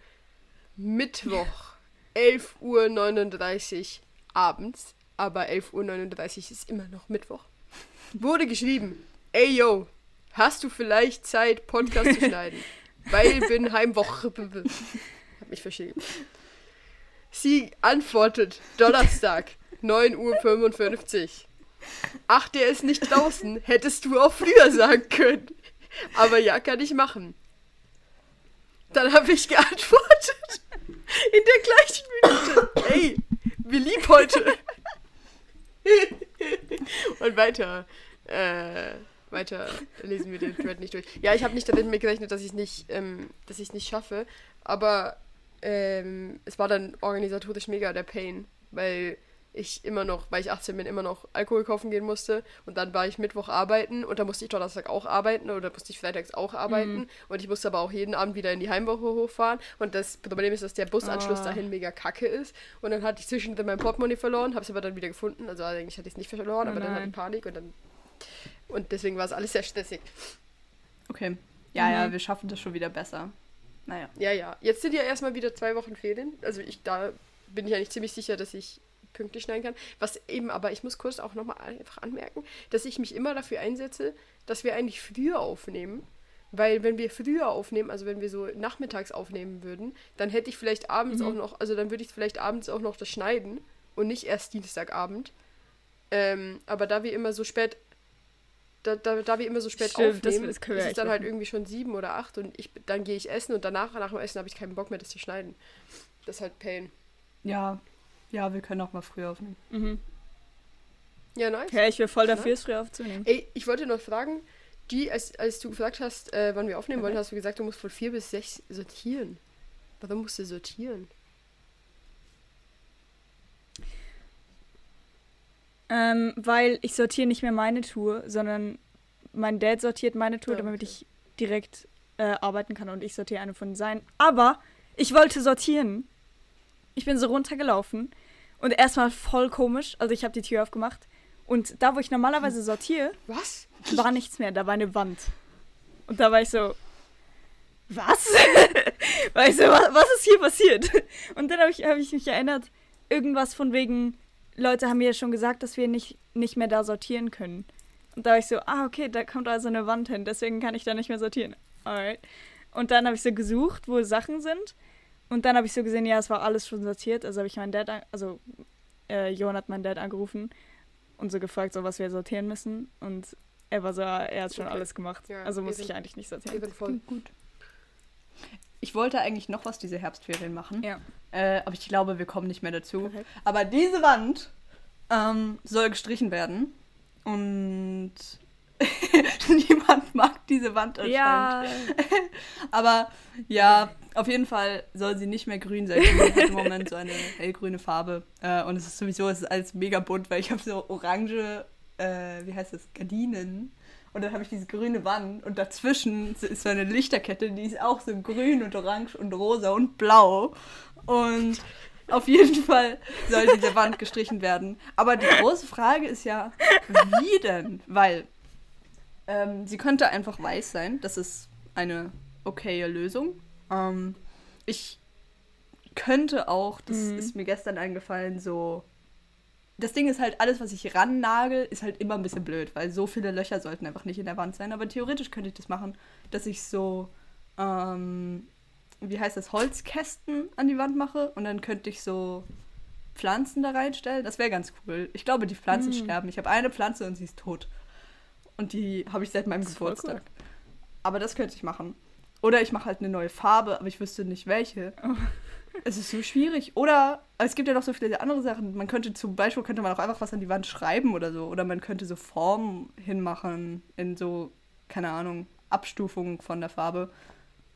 Mittwoch, 11.39 Uhr abends, aber 11.39 Uhr ist immer noch Mittwoch, wurde geschrieben, ey yo, hast du vielleicht Zeit, Podcast zu schneiden? Weil bin Heimwoche. Hab mich verschrieben. Sie antwortet, Donnerstag, 9.55 Uhr. Ach, der ist nicht draußen. Hättest du auch früher sagen können. Aber ja, kann ich machen. Dann habe ich geantwortet. In der gleichen Minute. Ey, wie lieb heute. Und weiter. Äh, weiter lesen wir den Thread nicht durch. Ja, ich habe nicht damit gerechnet, dass ich es nicht, ähm, nicht schaffe. Aber ähm, es war dann organisatorisch mega der Pain, weil ich immer noch, weil ich 18 bin, immer noch Alkohol kaufen gehen musste. Und dann war ich Mittwoch arbeiten und dann musste ich Donnerstag auch arbeiten oder musste ich freitags auch arbeiten. Mhm. Und ich musste aber auch jeden Abend wieder in die Heimwoche hochfahren. Und das Problem ist, dass der Busanschluss Ah. dahin mega kacke ist. Und dann hatte ich zwischendrin mein Portemonnaie verloren, habe es aber dann wieder gefunden. Also eigentlich hatte ich es nicht verloren, Oh aber dann hatte nein. ich Panik und dann. Und deswegen war es alles sehr stressig. Okay. Ja, ja, Mhm. wir schaffen das schon wieder besser. Naja. Ja, ja. Jetzt sind ja erstmal wieder zwei Wochen Ferien. Also ich da bin ich eigentlich ziemlich sicher, dass ich pünktlich schneiden kann. Was eben, aber ich muss kurz auch nochmal einfach anmerken, dass ich mich immer dafür einsetze, dass wir eigentlich früher aufnehmen. Weil wenn wir früher aufnehmen, also wenn wir so nachmittags aufnehmen würden, dann hätte ich vielleicht abends Mhm. auch noch, also dann würde ich vielleicht abends auch noch das schneiden und nicht erst Dienstagabend. Ähm, aber da wir immer so spät, da, da, da wir immer so spät Stimmt, aufnehmen, ist es dann halt irgendwie schon sieben oder acht und ich, dann gehe ich essen und danach, nach dem Essen, habe ich keinen Bock mehr, das zu schneiden. Das ist halt Pain. Ja. Ja, wir können auch mal früher aufnehmen. Mhm. Ja, nice. Okay, ich wäre voll Ja. dafür, es früher aufzunehmen. Ey, ich wollte noch fragen, die, als, als du gefragt hast, äh, wann wir aufnehmen wollen, Okay. hast du gesagt, du musst von vier bis sechs sortieren. Warum musst du sortieren? Ähm, weil ich sortiere nicht mehr meine Tour, sondern mein Dad sortiert meine Tour, Ja, damit okay. ich direkt äh, arbeiten kann und ich sortiere eine von seinen. Aber ich wollte sortieren. Ich bin so runtergelaufen und erstmal voll komisch. Also ich habe die Tür aufgemacht und da, wo ich normalerweise sortiere, Was? war nichts mehr. Da war eine Wand. Und da war ich so, was? weißt du, was, was ist hier passiert? Und dann habe ich, hab ich mich erinnert, irgendwas von wegen, Leute haben mir schon gesagt, dass wir nicht, nicht mehr da sortieren können. Und da war ich so, ah, okay, da kommt also eine Wand hin, deswegen kann ich da nicht mehr sortieren. Alright. Und dann habe ich so gesucht, wo Sachen sind. Und dann habe ich so gesehen, ja, es war alles schon sortiert. Also habe ich meinen Dad, an, also äh, Johann hat meinen Dad angerufen und so gefragt, so was wir sortieren müssen. Und er war so, ah, er hat schon Okay. alles gemacht. Ja, also wir muss sind- ich eigentlich nicht Wir sortieren. sind voll. Gut. Ich wollte eigentlich noch was diese Herbstferien machen. Ja. Äh, aber ich glaube, wir kommen nicht mehr dazu. Perfekt. Aber diese Wand ähm, soll gestrichen werden. Und niemand mag diese Wand anscheinend. Ja, Aber ja, auf jeden Fall soll sie nicht mehr grün sein. Sie hat im Moment so eine hellgrüne Farbe. Äh, und es ist sowieso, es ist alles mega bunt, weil ich habe so orange, äh, wie heißt das, Gardinen. Und dann habe ich diese grüne Wand und dazwischen ist so eine Lichterkette, die ist auch so grün und orange und rosa und blau. Und auf jeden Fall soll diese Wand gestrichen werden. Aber die große Frage ist ja, wie denn? Weil ähm, sie könnte einfach weiß sein. Das ist eine okaye Lösung. Ähm, ich könnte auch, das Mhm. ist mir gestern eingefallen, so. Das Ding ist halt, alles, was ich rannagel, ist halt immer ein bisschen blöd, weil so viele Löcher sollten einfach nicht in der Wand sein. Aber theoretisch könnte ich das machen, dass ich so, ähm, wie heißt das, Holzkästen an die Wand mache und dann könnte ich so Pflanzen da reinstellen. Das wäre ganz cool. Ich glaube, die Pflanzen Mhm. sterben. Ich habe eine Pflanze und sie ist tot. Und die habe ich seit meinem Geburtstag. Aber das könnte ich machen. Oder ich mache halt eine neue Farbe, aber ich wüsste nicht welche. Oh. Es ist so schwierig. Oder es gibt ja noch so viele andere Sachen. Man könnte zum Beispiel könnte man auch einfach was an die Wand schreiben oder so. Oder man könnte so Formen hinmachen in so, keine Ahnung, Abstufungen von der Farbe.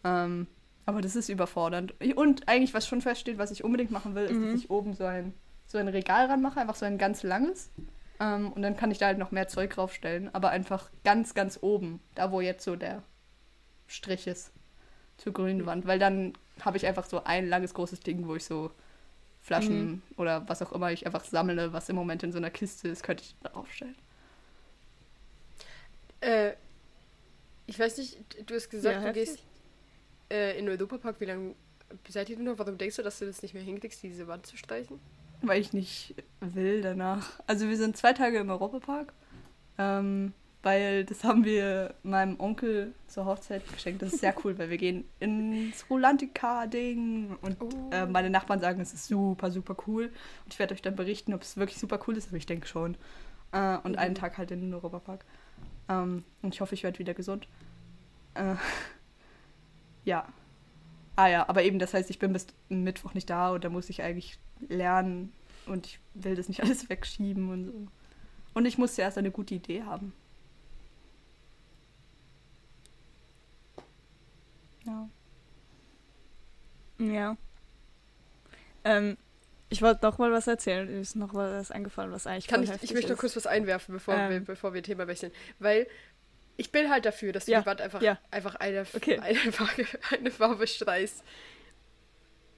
Ähm, aber das ist überfordernd. Und eigentlich, was schon feststeht, was ich unbedingt machen will, ist, Mhm. dass ich oben so ein, so ein Regal ranmache, einfach so ein ganz langes. Ähm, und dann kann ich da halt noch mehr Zeug draufstellen, aber einfach ganz, ganz oben, da wo jetzt so der Strich ist. zur grünen Wand, weil dann habe ich einfach so ein langes großes Ding, wo ich so Flaschen Mhm. oder was auch immer ich einfach sammle, was im Moment in so einer Kiste ist, könnte ich da aufstellen. Äh, ich weiß nicht, du hast gesagt, Ja, du gehst äh, in den Europapark. Wie lange seid ihr denn noch? Warum denkst du, dass du das nicht mehr hinkriegst, diese Wand zu streichen? Weil ich nicht will danach. Also wir sind zwei Tage im Europapark, ähm, weil das haben wir meinem Onkel zur Hochzeit geschenkt. Das ist sehr cool, weil wir gehen ins Rolantica-Ding und Oh. äh, meine Nachbarn sagen, es ist super, super cool. Und ich werde euch dann berichten, ob es wirklich super cool ist, aber ich denke schon. Äh, und einen Tag halt in den Europapark. Ähm, und ich hoffe, ich werde wieder gesund. Äh, ja. Ah ja, aber eben, das heißt, ich bin bis Mittwoch nicht da und da muss ich eigentlich lernen und ich will das nicht alles wegschieben und so. Und ich muss zuerst eine gute Idee haben. Ja. Ja. Ähm, ich wollte noch mal was erzählen. Mir ist noch mal was eingefallen, was eigentlich Kann voll ich, ich möchte noch kurz was einwerfen, bevor, wir, Ähm. bevor wir Thema wechseln. Weil ich bin halt dafür, dass du Ja, die Wand einfach, ja. einfach eine, Okay. eine, Farbe, eine Farbe streichst.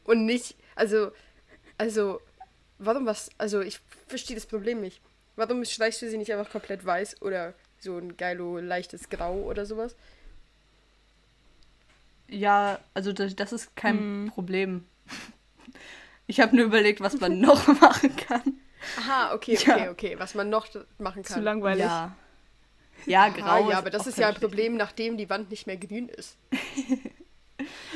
Und nicht, also, also, warum was, also ich verstehe das Problem nicht. Warum streichst du sie nicht einfach komplett weiß oder so ein geilo leichtes Grau oder sowas? Ja, also das, das ist kein Mhm. Problem. Ich habe nur überlegt, was man noch machen kann. Aha, okay, Ja. okay, okay. Was man noch machen kann. Zu langweilig. Ja. Ja, grau. Ah, ja, aber das ist ja ein Problem, nachdem die Wand nicht mehr grün ist.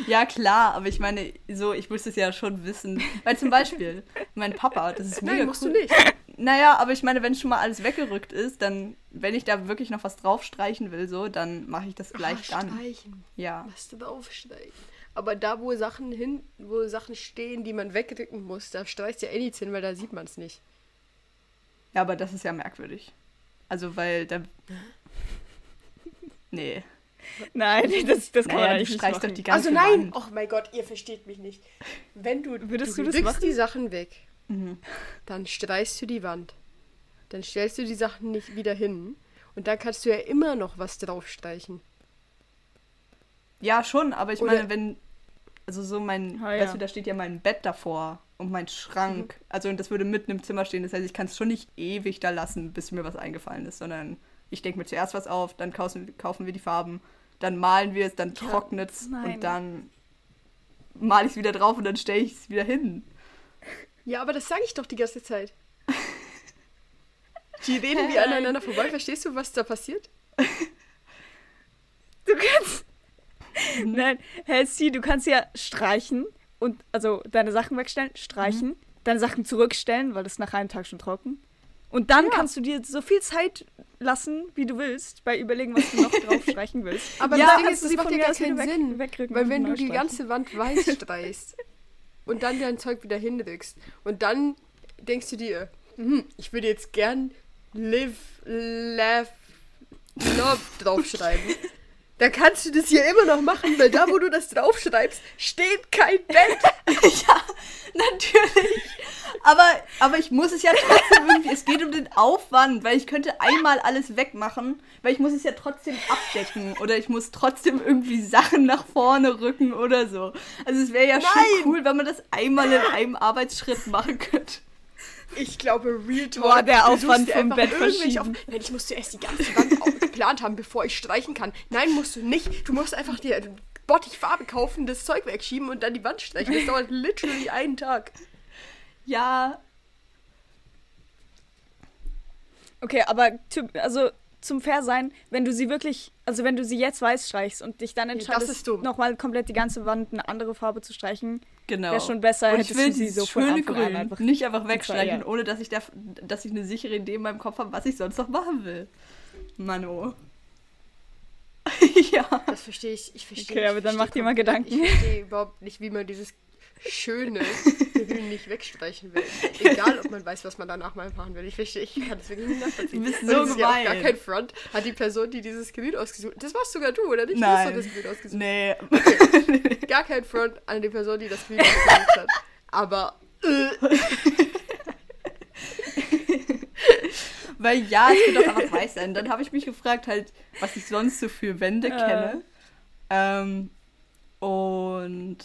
Ja, klar, aber ich meine, so, ich muss es ja schon wissen. Weil zum Beispiel, mein Papa, das ist mega Nein, musst cool. du nicht. Naja, aber ich meine, wenn schon mal alles weggerückt ist, dann, wenn ich da wirklich noch was draufstreichen will, so, dann mache ich das gleich Ah, dann. Streichen. Ja. Was du draufstreichen. Aber da, wo Sachen hin, wo Sachen stehen, die man wegdrücken muss, da streichst du ja eh nichts hin, weil da sieht man es nicht. Ja, aber das ist ja merkwürdig. Also, weil da. Nee. Nein, das, das kann Naja, man nicht streichst doch die ganze also nein! Wand. Oh mein Gott, ihr versteht mich nicht. Wenn du, Würdest du, du das drückst machen? die Sachen weg, Mhm. dann streichst du die Wand. Dann stellst du die Sachen nicht wieder hin. Und dann kannst du ja immer noch was draufstreichen. Ja, schon, aber ich Oder- meine, wenn. Also, so mein. Ah, ja. Weißt du, da steht ja mein Bett davor und mein Schrank. Also, und das würde mitten im Zimmer stehen. Das heißt, ich kann es schon nicht ewig da lassen, bis mir was eingefallen ist, sondern ich denke mir zuerst was auf, dann kaufen, kaufen wir die Farben, dann malen wir es, dann trocknet es nein. und dann male ich es wieder drauf und dann stelle ich es wieder hin. Ja, aber das sage ich doch die ganze Zeit. Die reden wie aneinander vorbei. Verstehst du, was da passiert? Du kannst. Nein, hey, sie, du kannst ja streichen und also deine Sachen wegstellen, streichen, deine Sachen zurückstellen, weil das nach einem Tag schon trocken. Und dann kannst du dir so viel Zeit lassen, wie du willst, bei überlegen, was du noch drauf streichen willst. Aber Ja, das Ding ist, das macht ja gar keinen weg- Sinn. wegrücken Weil wenn du die ganze Wand weiß streichst und dann dein Zeug wieder hinrückst und dann denkst du dir, hm, ich würde jetzt gern live, laugh, love draufschreiben. Dann kannst du das hier immer noch machen, weil da, wo du das draufschreibst, steht kein Bett. ja, natürlich. Aber, aber ich muss es ja trotzdem irgendwie, es geht um den Aufwand, weil ich könnte einmal alles wegmachen, weil ich muss es ja trotzdem abdecken oder ich muss trotzdem irgendwie Sachen nach vorne rücken oder so. Also es wäre ja Nein. schon cool, wenn man das einmal in einem Arbeitsschritt machen könnte. Ich glaube, Real Talk. Boah, der Aufwand vom Bett verschieben. Nein, ich muss zuerst die ganze Wand auch geplant haben, bevor ich streichen kann. Nein, musst du nicht. Du musst einfach dir Bottich Farbe kaufen, das Zeug wegschieben und dann die Wand streichen. Das dauert literally einen Tag. Ja, Okay, aber zu, also zum Fair sein, wenn du sie wirklich, also wenn du sie jetzt weiß streichst und dich dann entscheidest, dumm. nochmal komplett die ganze Wand eine andere Farbe zu streichen, genau. wäre schon besser, Und ich will sie so schöne Grün einfach. nicht einfach wegstreichen, ja. ohne dass ich, da, dass ich eine sichere Idee in meinem Kopf habe, was ich sonst noch machen will. Mano. ja. Das verstehe ich. Ich verstehe. Okay, ich aber dann mach dir mal Gedanken. Ich verstehe überhaupt nicht, wie man dieses schöne Grün nicht wegstreichen will. Egal, ob man weiß, was man danach mal machen will. Ich verstehe, ich kann das wirklich nicht nachvollziehen. Du bist Und so ist ja gar gemein. kein Front. Hat die Person, die dieses Grün ausgesucht Das warst sogar du, oder nicht? Nein. Du hast das Grün ausgesucht. Nee. Gar kein Front an die Person, die das Grün ausgesucht hat. Aber äh, Weil ja, es wird doch einfach weiß sein. Dann habe ich mich gefragt, halt, was ich sonst so für Wände Äh. kenne. Ähm, Und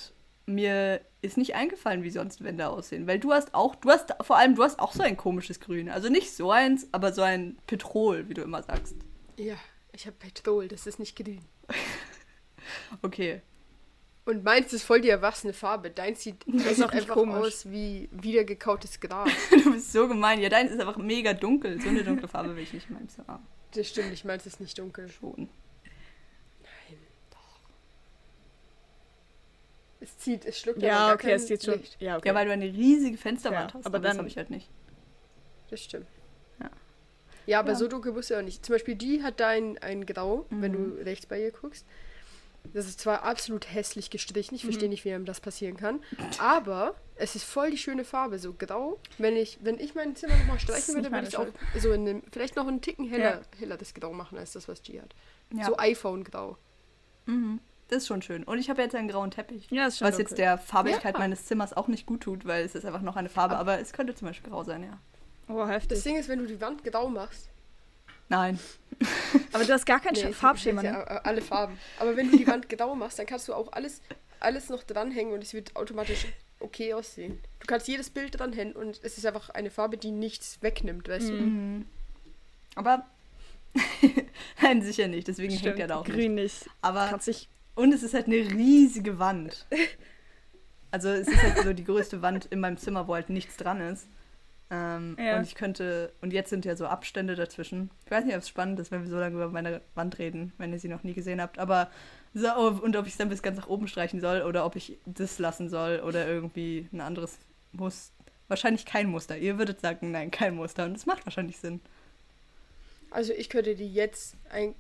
mir ist nicht eingefallen, wie sonst Wände aussehen. Weil du hast auch, du hast vor allem, du hast auch so ein komisches Grün. Also nicht so eins, aber so ein Petrol, wie du immer sagst. Ja, ich habe Petrol, das ist nicht grün. Okay. Und meins ist voll die erwachsene Farbe. Deins sieht, das sieht auch einfach komisch. aus wie wiedergekautes Gras. Du bist so gemein. Ja, dein ist einfach mega dunkel. So eine dunkle Farbe will ich nicht in meinem Zimmer. Das stimmt, ich meins ist nicht dunkel. Schon. Nein, doch. Es zieht, es schluckt Ja, gar okay, kein es sieht schon. Licht. Ja, okay. Ja, weil du eine riesige Fensterwand Ja, hast. aber Aber das dann- habe ich halt nicht. Das stimmt. Ja. Ja, aber Ja. so dunkel muss ja auch nicht. Zum Beispiel die hat da ein, ein Grau, wenn Mhm. du rechts bei ihr guckst. Das ist zwar absolut hässlich gestrichen, ich Mhm. verstehe nicht, wie einem das passieren kann, aber es ist voll die schöne Farbe, so grau. Wenn ich, wenn ich mein Zimmer nochmal streichen würde, würde ich meine auch so in einem, vielleicht noch einen Ticken heller, heller das Grau machen, als das, was G hat. Ja. So iPhone-Grau. Mhm. Das ist schon schön. Und ich habe jetzt einen grauen Teppich. ja, ist schon Was jetzt dunkel. der Farbigkeit Ja. meines Zimmers auch nicht gut tut, weil es ist einfach noch eine Farbe. Aber es könnte zum Beispiel grau sein, ja. Oh, heftig. Das Ding ist, wenn du die Wand grau machst, Nein. aber du hast gar kein Nee, Farbschema, ja, ne? äh, alle Farben. Aber wenn du die Wand grau machst, dann kannst du auch alles, alles noch dranhängen und es wird automatisch okay aussehen. Du kannst jedes Bild dranhängen und es ist einfach eine Farbe, die nichts wegnimmt, weißt du? Mhm. Aber. Nein, sicher nicht. Deswegen hängt er da auch nicht. Grün nicht. Aber. Kannst dich. Und es ist halt eine riesige Wand. Also es ist halt so die größte Wand in meinem Zimmer, wo halt nichts dran ist. Ähm, Ja. Und ich könnte, und jetzt sind ja so Abstände dazwischen. Ich weiß nicht, ob es spannend ist, wenn wir so lange über meine Wand reden, wenn ihr sie noch nie gesehen habt. Aber so, und ob ich es dann bis ganz nach oben streichen soll oder ob ich das lassen soll oder irgendwie ein anderes Muster. Wahrscheinlich kein Muster. Ihr würdet sagen, nein, kein Muster. Und das macht wahrscheinlich Sinn. Also ich könnte die jetzt ein.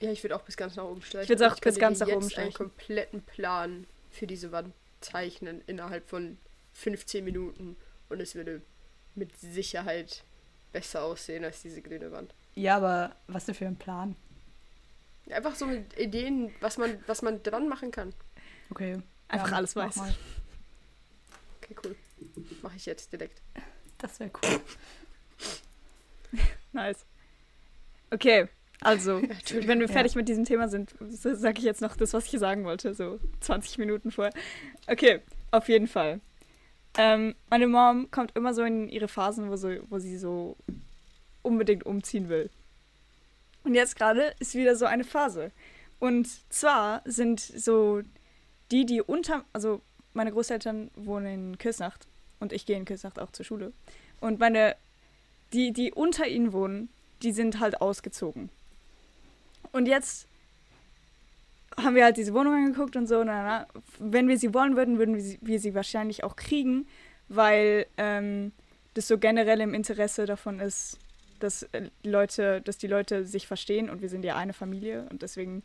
Ja, ich würde auch bis ganz nach oben streichen. Ich würd's auch Ich bis könnte ganz nach oben jetzt einen streichen. kompletten Plan für diese Wand zeichnen innerhalb von 15 Minuten und es würde mit Sicherheit besser aussehen als diese grüne Wand. Ja, aber was denn für ein Plan? Einfach so mit Ideen, was man, was man dran machen kann. Okay. Einfach alles mach weiß. mal. Okay, cool. Mache ich jetzt direkt. Das wäre cool. Nice. Okay, also, Entschuldigung. wenn wir Ja. fertig mit diesem Thema sind, sage ich jetzt noch das, was ich hier sagen wollte, so 20 Minuten vorher. Okay, auf jeden Fall. Ähm, meine Mom kommt immer so in ihre Phasen, wo, so, wo sie so unbedingt umziehen will. Und jetzt gerade ist wieder so eine Phase. Und zwar sind so die, die unter, also meine Großeltern wohnen in Kürsnacht und ich gehe in Kürsnacht auch zur Schule. Und meine, die, die unter ihnen wohnen, die sind halt ausgezogen. Und jetzt haben wir halt diese Wohnung angeguckt und so. Na, na, wenn wir sie wollen würden, würden wir sie, wir sie wahrscheinlich auch kriegen, weil ähm, das so generell im Interesse davon ist, dass äh, Leute, dass die Leute sich verstehen und wir sind ja eine Familie und deswegen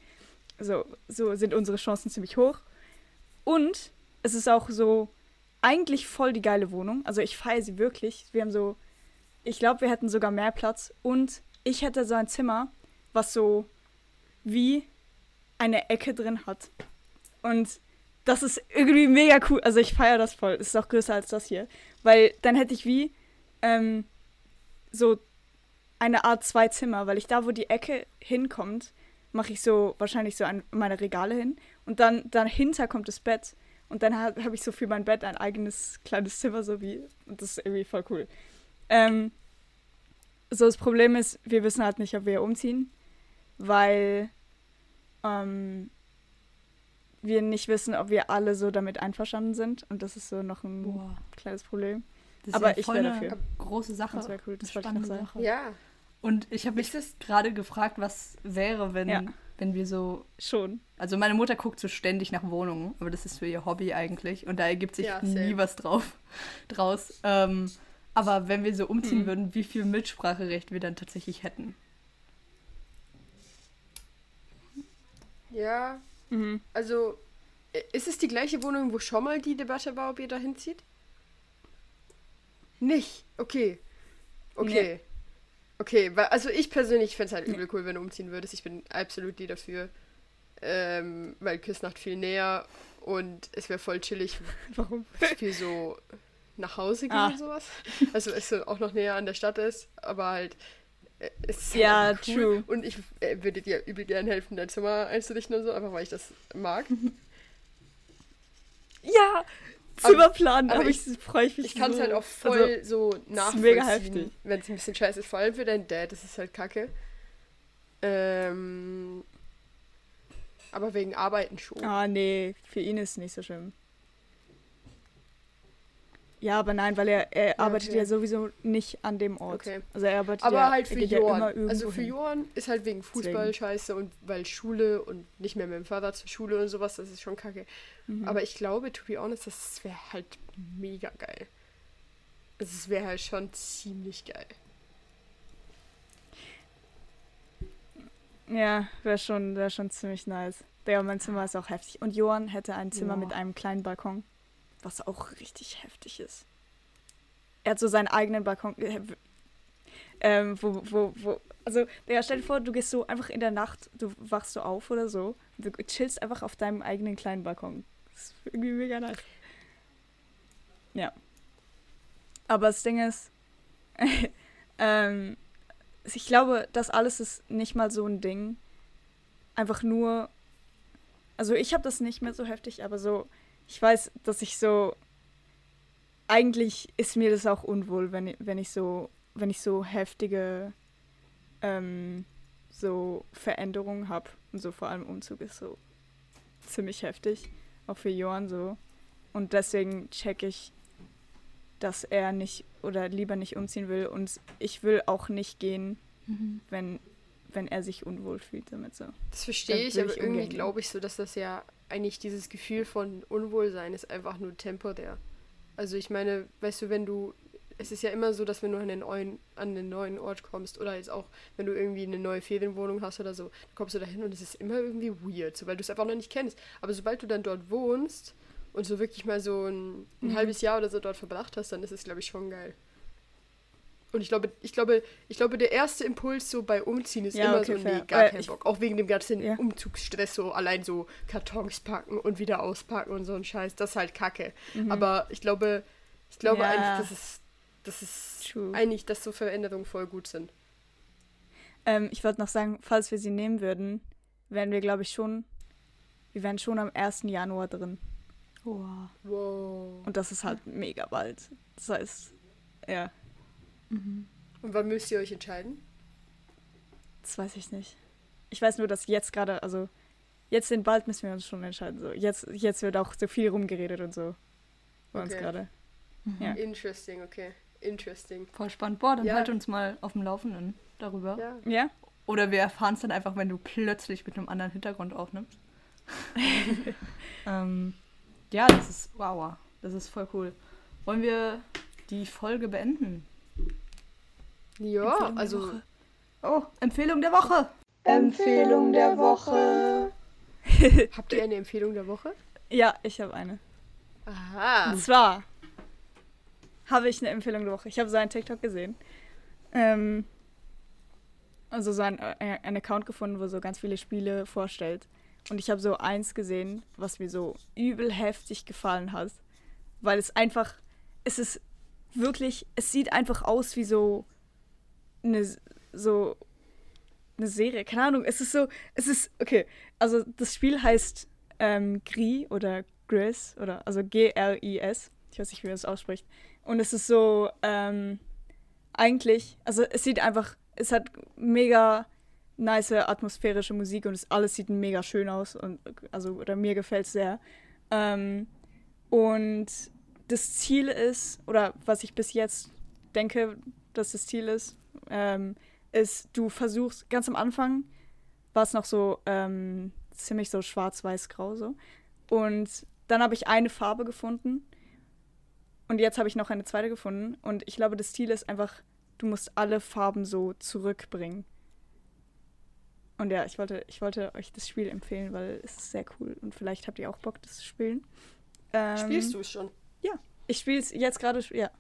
so, so sind unsere Chancen ziemlich hoch. Und es ist auch so eigentlich voll die geile Wohnung. Also ich feiere sie wirklich. Wir haben so, ich glaube, wir hätten sogar mehr Platz und ich hätte so ein Zimmer, was so wie eine Ecke drin hat. Und das ist irgendwie mega cool. Also ich feiere das voll. Es ist auch größer als das hier. Weil dann hätte ich wie ähm, so eine Art zwei Zimmer, weil ich da, wo die Ecke hinkommt, mache ich so wahrscheinlich so ein, meine Regale hin. Und dann dahinter kommt das Bett. Und dann habe hab ich so für mein Bett ein eigenes kleines Zimmer, so wie. Und das ist irgendwie voll cool. Ähm, so, das Problem ist, wir wissen halt nicht, ob wir umziehen, weil ähm, wir nicht wissen, ob wir alle so damit einverstanden sind. Und das ist so noch ein Boah. kleines Problem. Das Aber ja ich voll wäre eine dafür. große Sache. Das wäre cool, das Eine wollte ich noch spannende sagen. Sache. Ja, Und ich habe mich gerade gefragt, was wäre, wenn, Ja. wenn wir so. Schon. Also meine Mutter guckt so ständig nach Wohnungen, aber das ist für ihr Hobby eigentlich. Und da ergibt sich Ja, nie was drauf draus. Ähm, aber wenn wir so umziehen Mhm. würden, wie viel Mitspracherecht wir dann tatsächlich hätten. Ja. Mhm. Also, äh, ist es die gleiche Wohnung, wo schon mal die Debatte war, ob ihr da hinzieht? Nicht. Okay. Okay. Okay, weil, also ich persönlich fände es halt übel cool, wenn du umziehen würdest. Ich bin absolut die dafür. Ähm, weil Küssnacht viel näher und es wäre voll chillig Warum? für so nach Hause gehen Ah. und sowas. Also es auch noch näher an der Stadt ist, aber halt ist Ja, cool. true. Und ich äh, würde dir übel gern helfen, dein Zimmer einzurichten und so, einfach weil ich das mag. Ja, Zimmerplan, aber aber ich, freue ich mich Ich kann es so. halt auch voll Also, so nachvollziehen, wenn es ein bisschen scheiße ist. Vor allem für deinen Dad, das ist halt kacke. Ähm, aber wegen Arbeiten schon. ah, nee, für ihn ist es nicht so schlimm. Ja, aber nein, weil er, er arbeitet okay. ja sowieso nicht an dem Ort. Okay. Also er arbeitet Aber ja, halt für ja Johann. irgendwo also für. Johann ist halt wegen Fußball Deswegen. scheiße und weil Schule und nicht mehr mit dem Vater zur Schule und sowas, das ist schon kacke. Mhm. Aber ich glaube, to be honest, das wäre halt mega geil. Also es wäre halt schon ziemlich geil. Ja, wäre schon, wär schon ziemlich nice. Ja, mein Zimmer ist auch heftig. Und Johann hätte ein Zimmer Ja. mit einem kleinen Balkon, was auch richtig heftig ist. Er hat so seinen eigenen Balkon. äh, Ähm, wo, wo, wo, also, ja, stell dir vor, du gehst so einfach in der Nacht, du wachst so auf oder so, du chillst einfach auf deinem eigenen kleinen Balkon. Das ist irgendwie mega nice. Ja. Aber das Ding ist, ähm, ich glaube, das alles ist nicht mal so ein Ding. Einfach nur, also ich habe das nicht mehr so heftig, aber so, ich weiß, dass ich so, eigentlich ist mir das auch unwohl, wenn, ich- wenn ich so, wenn ich so heftige, ähm, so Veränderungen habe. Und so vor allem Umzug ist so ziemlich heftig, auch für Johann so. Und deswegen check ich, dass er nicht oder lieber nicht umziehen will. Und ich will auch nicht gehen, Mhm. wenn, wenn er sich unwohl fühlt damit so. Das verstehe ich, aber irgendwie glaube ich so, dass das ja eigentlich dieses Gefühl von Unwohlsein ist einfach nur temporär. Also ich meine, weißt du, wenn du, es ist ja immer so, dass wenn du an den neuen, an den neuen Ort kommst oder jetzt auch, wenn du irgendwie eine neue Ferienwohnung hast oder so, dann kommst du da hin und es ist immer irgendwie weird, so, weil du es einfach noch nicht kennst. Aber sobald du dann dort wohnst und so wirklich mal so ein, ein Mhm. halbes Jahr oder so dort verbracht hast, dann ist es, glaube ich, schon geil. Und ich glaube, ich glaube, ich glaube, der erste Impuls so bei Umziehen ist Ja, immer okay, so, fair. nee, gar keinen Bock. Auch wegen dem ganzen Ja. Umzugsstress, so allein so Kartons packen und wieder auspacken und so ein Scheiß. Das ist halt kacke. Mhm. Aber ich glaube, ich glaube Ja. eigentlich, dass es, dass es True. eigentlich, dass so Veränderungen voll gut sind. Ähm, ich wollte noch sagen, falls wir sie nehmen würden, wären wir, glaube ich, schon, wir wären schon am 1. Januar drin. Wow. Wow. Und das ist halt mega bald. Das heißt, ja, Mhm. Und wann müsst ihr euch entscheiden? das weiß ich nicht. Ich weiß nur, dass jetzt gerade, also jetzt in bald müssen wir uns schon entscheiden. So. Jetzt, jetzt wird auch so viel rumgeredet und so bei uns Okay. gerade. Mhm. Ja. Interesting, okay. Interesting. Voll spannend. Boah, dann Ja. halt uns mal auf dem Laufenden darüber. Ja. Ja? Oder wir erfahren es dann einfach, wenn du plötzlich mit einem anderen Hintergrund aufnimmst. ähm, ja, das ist wow. Das ist voll cool. Wollen wir die Folge beenden? Ja, also. Oh, Empfehlung der Woche. Empfehlung der Woche. habt ihr eine Empfehlung der Woche? Ja, ich habe eine. Aha. Und zwar habe ich eine Empfehlung der Woche. Ich habe so einen TikTok gesehen. Ähm, also so ein, äh, ein Account gefunden, wo so ganz viele Spiele vorstellt. Und ich habe so eins gesehen, was mir so übel heftig gefallen hat. Weil es einfach, es ist wirklich, es sieht einfach aus wie so eine, so eine Serie. Keine Ahnung, es ist so, es ist, okay, also das Spiel heißt ähm, Gris oder Gris oder also G-R-I-S. Ich weiß nicht, wie man das ausspricht. Und es ist so, ähm, eigentlich, also es sieht einfach, es hat mega nice atmosphärische Musik und es alles sieht mega schön aus und also oder mir gefällt es sehr. Ähm, und das Ziel ist, oder was ich bis jetzt denke, dass das Ziel ist, ähm, ist, du versuchst ganz am Anfang war es noch so ähm, ziemlich so schwarz-weiß-grau so. Und dann habe ich eine Farbe gefunden. Und jetzt habe ich noch eine zweite gefunden. Und ich glaube, das Ziel ist einfach, du musst alle Farben so zurückbringen. Und ja, ich wollte, ich wollte euch das Spiel empfehlen, weil es ist sehr cool. Und vielleicht habt ihr auch Bock, das zu spielen. Ähm, Spielst du es schon? Ich spiele es jetzt gerade, ja.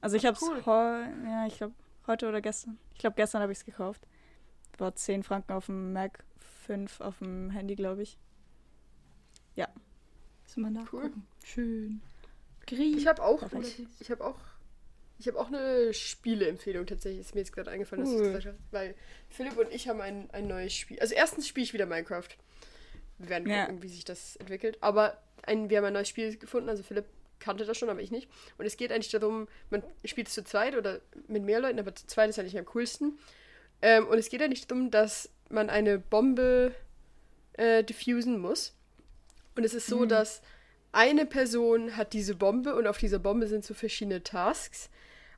Also ich habe es Cool. ja, ich glaube heute oder gestern. Ich glaube gestern habe ich es gekauft. War 10 Franken auf dem Mac, 5 auf dem Handy, glaube ich. Müssen wir nachgucken. Schön. Gris. Ich habe auch, ich habe auch, ich habe auch eine Spieleempfehlung tatsächlich. Ist mir jetzt gerade eingefallen, dass Cool. du gesagt hast, weil Philipp und ich haben ein, ein neues Spiel. Also erstens spiele ich wieder Minecraft. wir werden Ja. gucken, wie sich das entwickelt. Aber ein, wir haben ein neues Spiel gefunden, also Philipp kannte das schon, aber ich nicht. Und es geht eigentlich darum, man spielt es zu zweit oder mit mehr Leuten, aber zu zweit ist eigentlich am coolsten. Ähm, und es geht eigentlich darum, dass man eine Bombe äh, diffusen muss. Und es ist so, dass eine Person hat diese Bombe und auf dieser Bombe sind so verschiedene Tasks.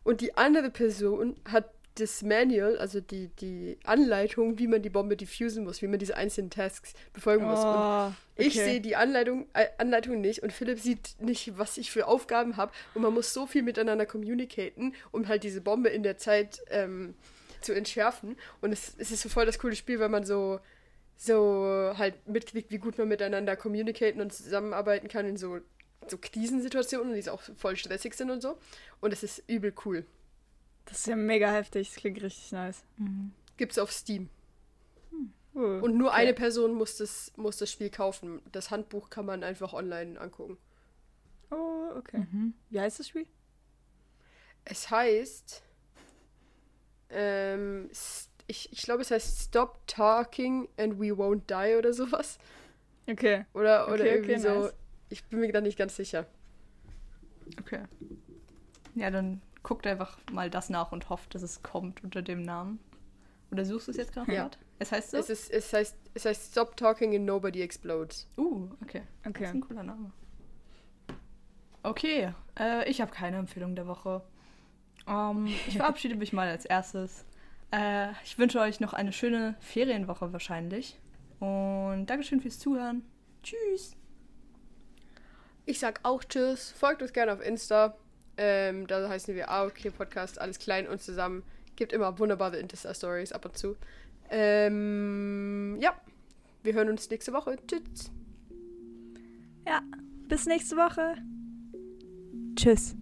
Und die andere Person hat das Manual, also die, die Anleitung, wie man die Bombe diffusen muss, wie man diese einzelnen Tasks befolgen muss. Oh, ich okay. sehe die Anleitung, äh, Anleitung nicht und Philipp sieht nicht, was ich für Aufgaben habe. Und man muss so viel miteinander communicaten, um halt diese Bombe in der Zeit ähm, zu entschärfen. Und es, es ist so voll das coole Spiel, weil man so, so halt mitkriegt, wie gut man miteinander communicaten und zusammenarbeiten kann in so, so Krisensituationen, die auch voll stressig sind und so. Und es ist übel cool. Das ist ja mega heftig. Das klingt richtig nice. Gibt's auf Steam. Uh, Und nur okay. eine Person muss das, muss das Spiel kaufen. Das Handbuch kann man einfach online angucken. Oh, okay. Wie heißt das Spiel? Es heißt. Ähm, ich, ich glaube, es heißt Stop Talking and We Won't Die oder sowas. Okay. Oder, oder Okay, irgendwie okay, so. nice. Ich bin mir da nicht ganz sicher. Okay. Ja, dann guckt einfach mal das nach und hofft, dass es kommt unter dem Namen. Oder suchst du es jetzt gerade? Ja. Es heißt so? Es, ist, es, heißt, es heißt Stop Talking and Nobody Explodes. uh, okay. Das Okay. ist ein cooler Name. Okay, äh, ich habe keine Empfehlung der Woche. Ähm, ich verabschiede mich mal als erstes. Äh, ich wünsche euch noch eine schöne Ferienwoche wahrscheinlich. Und Dankeschön fürs Zuhören. Tschüss. Ich sag auch Tschüss. Folgt uns gerne auf Insta. Ähm, da heißen wir AOK Podcast, alles klein und zusammen. Gibt immer wunderbare Insta-Stories ab und zu. Ähm, ja, wir hören uns nächste Woche. Tschüss. Ja, bis nächste Woche. Tschüss.